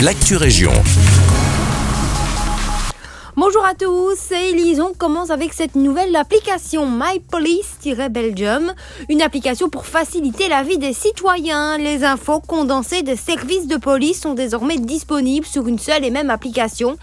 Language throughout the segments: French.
l'actu région. Bonjour à tous, c'est Elise. On commence avec cette nouvelle application My Police-Belgium, une application pour faciliter la vie des citoyens. Les infos condensées des services de police sont désormais disponibles sur une seule et même application.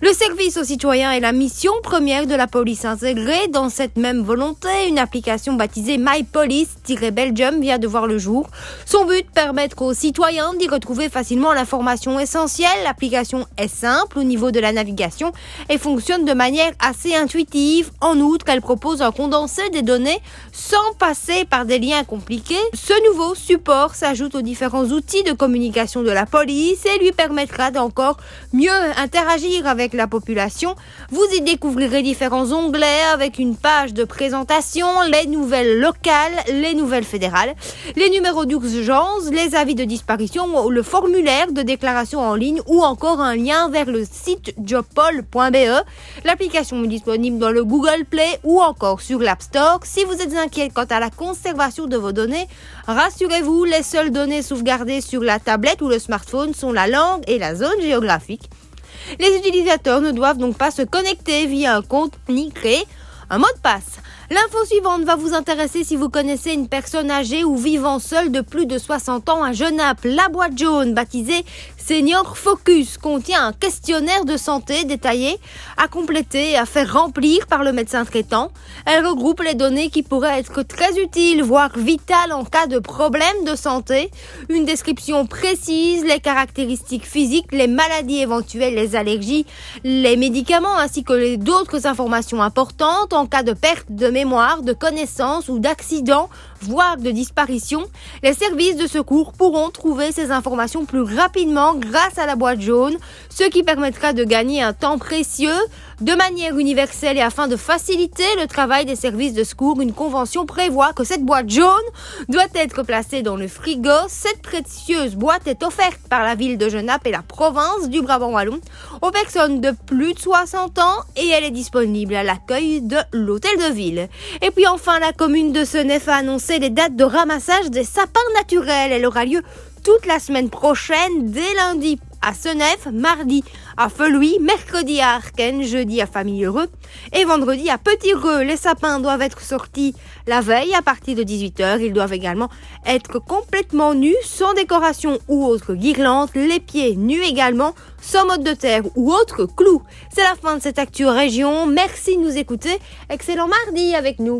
Le service aux citoyens est la mission première de la police intégrée. Dans cette même volonté, une application baptisée My Police-Belgium vient de voir le jour. Son but, permettre aux citoyens d'y retrouver facilement l'information essentielle. L'application est simple au niveau de la navigation et fonctionne de manière assez intuitive. En outre, elle propose un condensé des données sans passer par des liens compliqués. Ce nouveau support s'ajoute aux différents outils de communication de la police et lui permettra d'encore mieux interagir avec la population. Vous y découvrirez différents onglets avec une page de présentation, les nouvelles locales, les nouvelles fédérales, les numéros d'urgence, les avis de disparition, le formulaire de déclaration en ligne ou encore un lien vers le site jobpol.be L'application est disponible dans le Google Play ou encore sur l'App Store. Si vous êtes inquiet quant à la conservation de vos données, rassurez-vous, les seules données sauvegardées sur la tablette ou le smartphone sont la langue et la zone géographique. Les utilisateurs ne doivent donc pas se connecter via un compte ni créer un mot de passe. L'info suivante va vous intéresser si vous connaissez une personne âgée ou vivant seule de plus de 60 ans à Genappe. La boîte jaune, baptisée Senior Focus, contient un questionnaire de santé détaillé à compléter et à faire remplir par le médecin traitant. Elle regroupe les données qui pourraient être très utiles, voire vitales en cas de problème de santé. Une description précise, les caractéristiques physiques, les maladies éventuelles, les allergies, les médicaments ainsi que d'autres informations importantes en cas de perte de mémoire, de connaissances ou d'accident, voire de disparition, les services de secours pourront trouver ces informations plus rapidement grâce à la boîte jaune, ce qui permettra de gagner un temps précieux de manière universelle et afin de faciliter le travail des services de secours. Une convention prévoit que cette boîte jaune doit être placée dans le frigo. Cette précieuse boîte est offerte par la ville de Genappe et la province du Brabant Wallon aux personnes de plus de 60 ans et elle est disponible à l'accueil de l'hôtel de ville. Et puis enfin, la commune de Senef a annoncé les dates de ramassage des sapins naturels. Elle aura lieu toute la semaine prochaine, dès lundi à Senef, mardi à Feluy, mercredi à Arken, jeudi à Famille Heureux et vendredi à Petit Reux. Les sapins doivent être sortis la veille à partir de 18h. Ils doivent également être complètement nus, sans décoration ou autre guirlande, les pieds nus également, sans mode de terre ou autre clou. C'est la fin de cette actu région. Merci de nous écouter. Excellent mardi avec nous.